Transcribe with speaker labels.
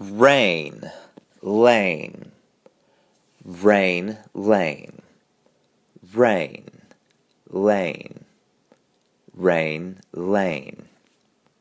Speaker 1: rain, lane, rain, lane, rain, lane, rain, lane.